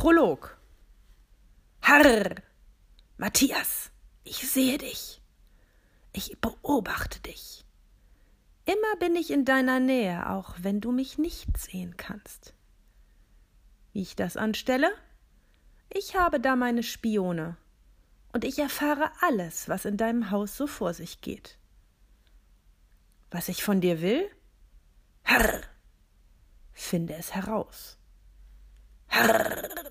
Prolog Harr, Matthias, ich sehe dich. Ich beobachte dich. Immer bin ich in deiner Nähe, auch wenn du mich nicht sehen kannst. Wie ich das anstelle? Ich habe da meine Spione, und ich erfahre alles, was in deinem Haus so vor sich geht. Was ich von dir will? Herr, finde es heraus. Herr.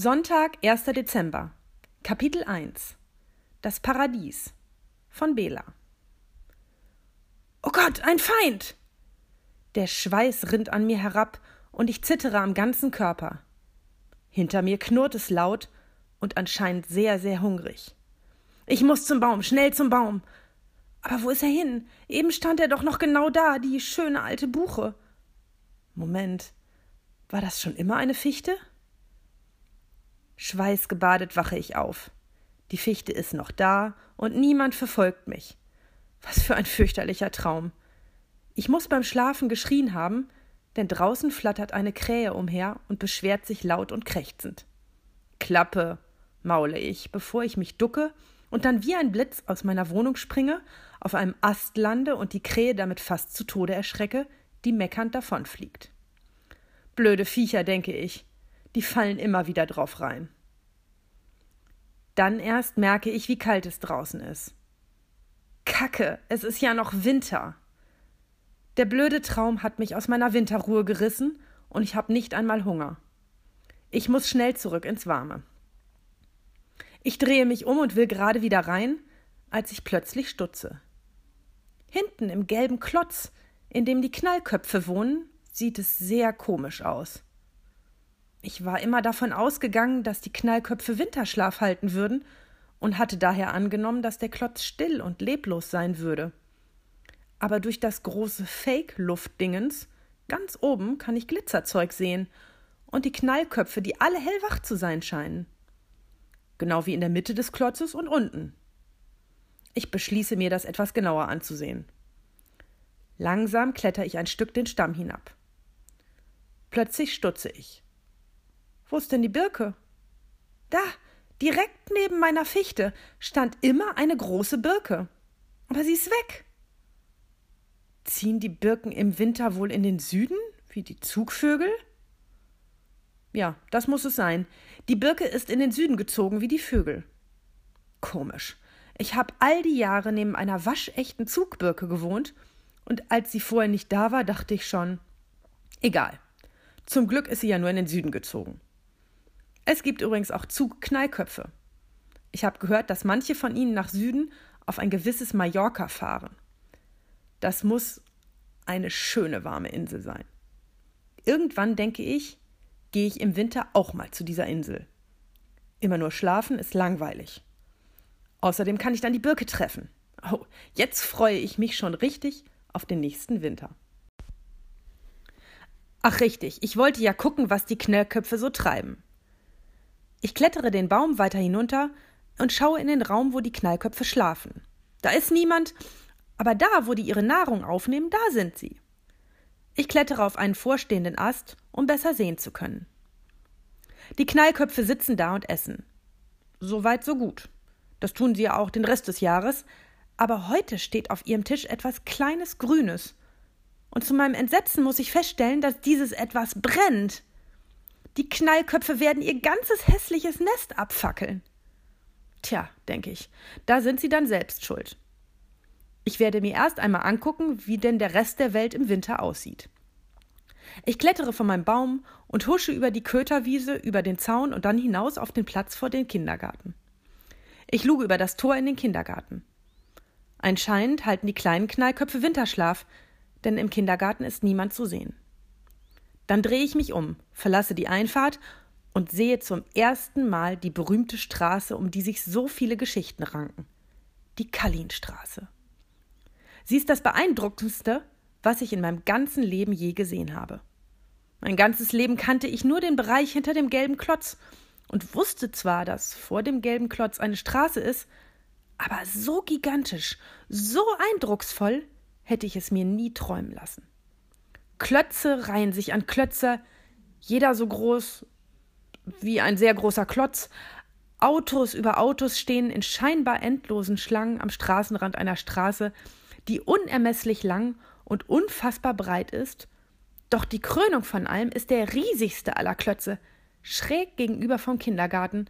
Sonntag, 1. Dezember. Kapitel 1 Das Paradies von Bela. Oh Gott, ein Feind! Der Schweiß rinnt an mir herab und ich zittere am ganzen Körper. Hinter mir knurrt es laut und anscheinend sehr, sehr hungrig. Ich muss zum Baum, schnell zum Baum. Aber wo ist er hin? Eben stand er doch noch genau da, die schöne alte Buche. Moment, war das schon immer eine Fichte? Schweißgebadet wache ich auf. Die Fichte ist noch da und niemand verfolgt mich. Was für ein fürchterlicher Traum. Ich muss beim Schlafen geschrien haben, denn draußen flattert eine Krähe umher und beschwert sich laut und krächzend. Klappe, maule ich, bevor ich mich ducke und dann wie ein Blitz aus meiner Wohnung springe, auf einem Ast lande und die Krähe damit fast zu Tode erschrecke, die meckernd davonfliegt. Blöde Viecher, denke ich, die fallen immer wieder drauf rein. Dann erst merke ich, wie kalt es draußen ist. Kacke, es ist ja noch Winter. Der blöde Traum hat mich aus meiner Winterruhe gerissen und ich habe nicht einmal Hunger. Ich muss schnell zurück ins Warme. Ich drehe mich um und will gerade wieder rein, als ich plötzlich stutze. Hinten im gelben Klotz, in dem die Knallköpfe wohnen, sieht es sehr komisch aus. Ich war immer davon ausgegangen, dass die Knallköpfe Winterschlaf halten würden und hatte daher angenommen, dass der Klotz still und leblos sein würde. Aber durch das große Fake-Luftdingens ganz oben kann ich Glitzerzeug sehen und die Knallköpfe, die alle hellwach zu sein scheinen. Genau wie in der Mitte des Klotzes und unten. Ich beschließe mir, das etwas genauer anzusehen. Langsam kletter ich ein Stück den Stamm hinab. Plötzlich stutze ich. Wo ist denn die Birke? Da, direkt neben meiner Fichte, stand immer eine große Birke. Aber sie ist weg. Ziehen die Birken im Winter wohl in den Süden, wie die Zugvögel? Ja, das muss es sein. Die Birke ist in den Süden gezogen, wie die Vögel. Komisch. Ich habe all die Jahre neben einer waschechten Zugbirke gewohnt, und als sie vorher nicht da war, dachte ich schon, egal. Zum Glück ist sie ja nur in den Süden gezogen. Es gibt übrigens auch Zugknallköpfe. Ich habe gehört, dass manche von ihnen nach Süden auf ein gewisses Mallorca fahren. Das muss eine schöne warme Insel sein. Irgendwann denke ich, gehe ich im Winter auch mal zu dieser Insel. Immer nur schlafen ist langweilig. Außerdem kann ich dann die Birke treffen. Oh, jetzt freue ich mich schon richtig auf den nächsten Winter. Ach richtig, ich wollte ja gucken, was die Knellköpfe so treiben. Ich klettere den Baum weiter hinunter und schaue in den Raum, wo die Knallköpfe schlafen. Da ist niemand, aber da, wo die ihre Nahrung aufnehmen, da sind sie. Ich klettere auf einen vorstehenden Ast, um besser sehen zu können. Die Knallköpfe sitzen da und essen. So weit, so gut. Das tun sie ja auch den Rest des Jahres, aber heute steht auf ihrem Tisch etwas Kleines Grünes. Und zu meinem Entsetzen muss ich feststellen, dass dieses etwas brennt. Die Knallköpfe werden ihr ganzes hässliches Nest abfackeln. Tja, denke ich, da sind sie dann selbst schuld. Ich werde mir erst einmal angucken, wie denn der Rest der Welt im Winter aussieht. Ich klettere von meinem Baum und husche über die Köterwiese, über den Zaun und dann hinaus auf den Platz vor den Kindergarten. Ich luge über das Tor in den Kindergarten. Anscheinend halten die kleinen Knallköpfe Winterschlaf, denn im Kindergarten ist niemand zu sehen. Dann drehe ich mich um, verlasse die Einfahrt und sehe zum ersten Mal die berühmte Straße, um die sich so viele Geschichten ranken. Die Kallinstraße. Sie ist das beeindruckendste, was ich in meinem ganzen Leben je gesehen habe. Mein ganzes Leben kannte ich nur den Bereich hinter dem gelben Klotz und wusste zwar, dass vor dem gelben Klotz eine Straße ist, aber so gigantisch, so eindrucksvoll hätte ich es mir nie träumen lassen. Klötze reihen sich an Klötze, jeder so groß wie ein sehr großer Klotz. Autos über Autos stehen in scheinbar endlosen Schlangen am Straßenrand einer Straße, die unermesslich lang und unfassbar breit ist. Doch die Krönung von allem ist der riesigste aller Klötze, schräg gegenüber vom Kindergarten.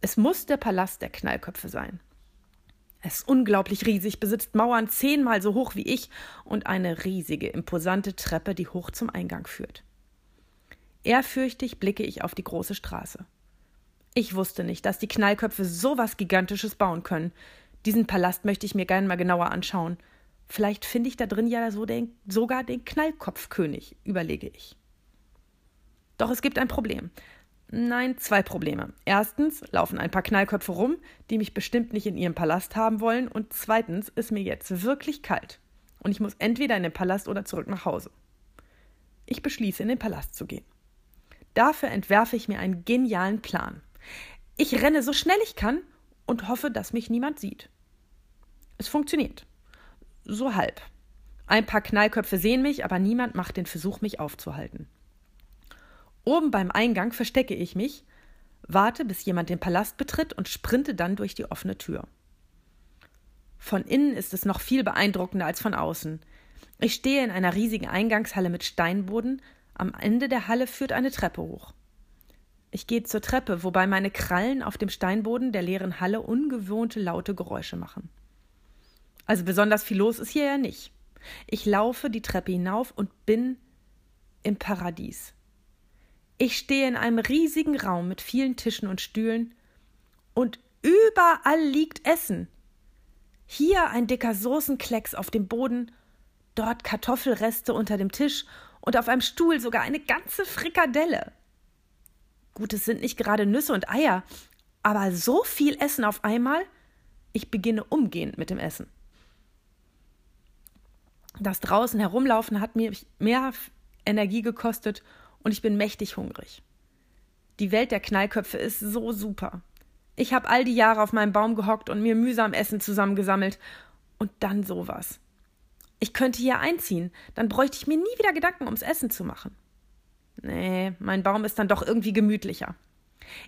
Es muss der Palast der Knallköpfe sein. Es ist unglaublich riesig, besitzt Mauern zehnmal so hoch wie ich und eine riesige, imposante Treppe, die hoch zum Eingang führt. Ehrfürchtig blicke ich auf die große Straße. Ich wusste nicht, dass die Knallköpfe so was Gigantisches bauen können. Diesen Palast möchte ich mir gerne mal genauer anschauen. Vielleicht finde ich da drin ja so den, sogar den Knallkopfkönig, überlege ich. Doch es gibt ein Problem. Nein, zwei Probleme. Erstens laufen ein paar Knallköpfe rum, die mich bestimmt nicht in ihrem Palast haben wollen. Und zweitens ist mir jetzt wirklich kalt. Und ich muss entweder in den Palast oder zurück nach Hause. Ich beschließe, in den Palast zu gehen. Dafür entwerfe ich mir einen genialen Plan. Ich renne so schnell ich kann und hoffe, dass mich niemand sieht. Es funktioniert. So halb. Ein paar Knallköpfe sehen mich, aber niemand macht den Versuch, mich aufzuhalten. Oben beim Eingang verstecke ich mich, warte, bis jemand den Palast betritt und sprinte dann durch die offene Tür. Von innen ist es noch viel beeindruckender als von außen. Ich stehe in einer riesigen Eingangshalle mit Steinboden, am Ende der Halle führt eine Treppe hoch. Ich gehe zur Treppe, wobei meine Krallen auf dem Steinboden der leeren Halle ungewohnte laute Geräusche machen. Also besonders viel los ist hier ja nicht. Ich laufe die Treppe hinauf und bin im Paradies. Ich stehe in einem riesigen Raum mit vielen Tischen und Stühlen und überall liegt Essen. Hier ein dicker Soßenklecks auf dem Boden, dort Kartoffelreste unter dem Tisch und auf einem Stuhl sogar eine ganze Frikadelle. Gut, es sind nicht gerade Nüsse und Eier, aber so viel Essen auf einmal? Ich beginne umgehend mit dem Essen. Das draußen herumlaufen hat mir mehr Energie gekostet und ich bin mächtig hungrig. Die Welt der Knallköpfe ist so super. Ich habe all die Jahre auf meinem Baum gehockt und mir mühsam Essen zusammengesammelt und dann sowas. Ich könnte hier einziehen, dann bräuchte ich mir nie wieder Gedanken ums Essen zu machen. Nee, mein Baum ist dann doch irgendwie gemütlicher.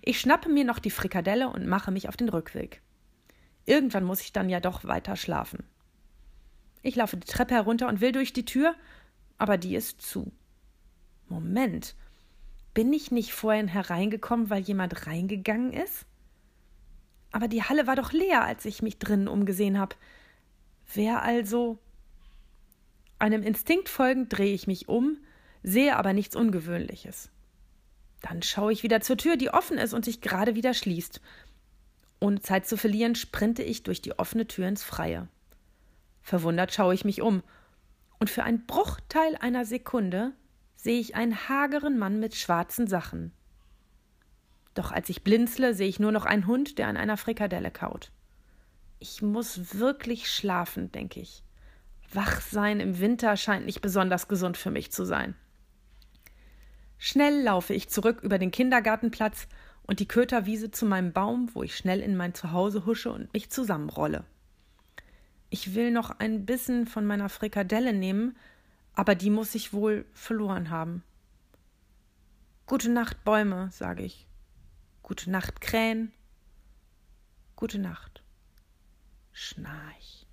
Ich schnappe mir noch die Frikadelle und mache mich auf den Rückweg. Irgendwann muss ich dann ja doch weiter schlafen. Ich laufe die Treppe herunter und will durch die Tür, aber die ist zu. Moment, bin ich nicht vorhin hereingekommen, weil jemand reingegangen ist? Aber die Halle war doch leer, als ich mich drinnen umgesehen habe. Wer also? Einem Instinkt folgend drehe ich mich um, sehe aber nichts Ungewöhnliches. Dann schaue ich wieder zur Tür, die offen ist und sich gerade wieder schließt. Ohne Zeit zu verlieren, sprinte ich durch die offene Tür ins Freie. Verwundert schaue ich mich um, und für einen Bruchteil einer Sekunde sehe ich einen hageren Mann mit schwarzen Sachen. Doch als ich blinzle, sehe ich nur noch einen Hund, der an einer Frikadelle kaut. Ich muss wirklich schlafen, denke ich. Wach sein im Winter scheint nicht besonders gesund für mich zu sein. Schnell laufe ich zurück über den Kindergartenplatz und die Köterwiese zu meinem Baum, wo ich schnell in mein Zuhause husche und mich zusammenrolle. Ich will noch ein Bissen von meiner Frikadelle nehmen, aber die muss ich wohl verloren haben. Gute Nacht, Bäume, sage ich. Gute Nacht, Krähen. Gute Nacht. Schnarch.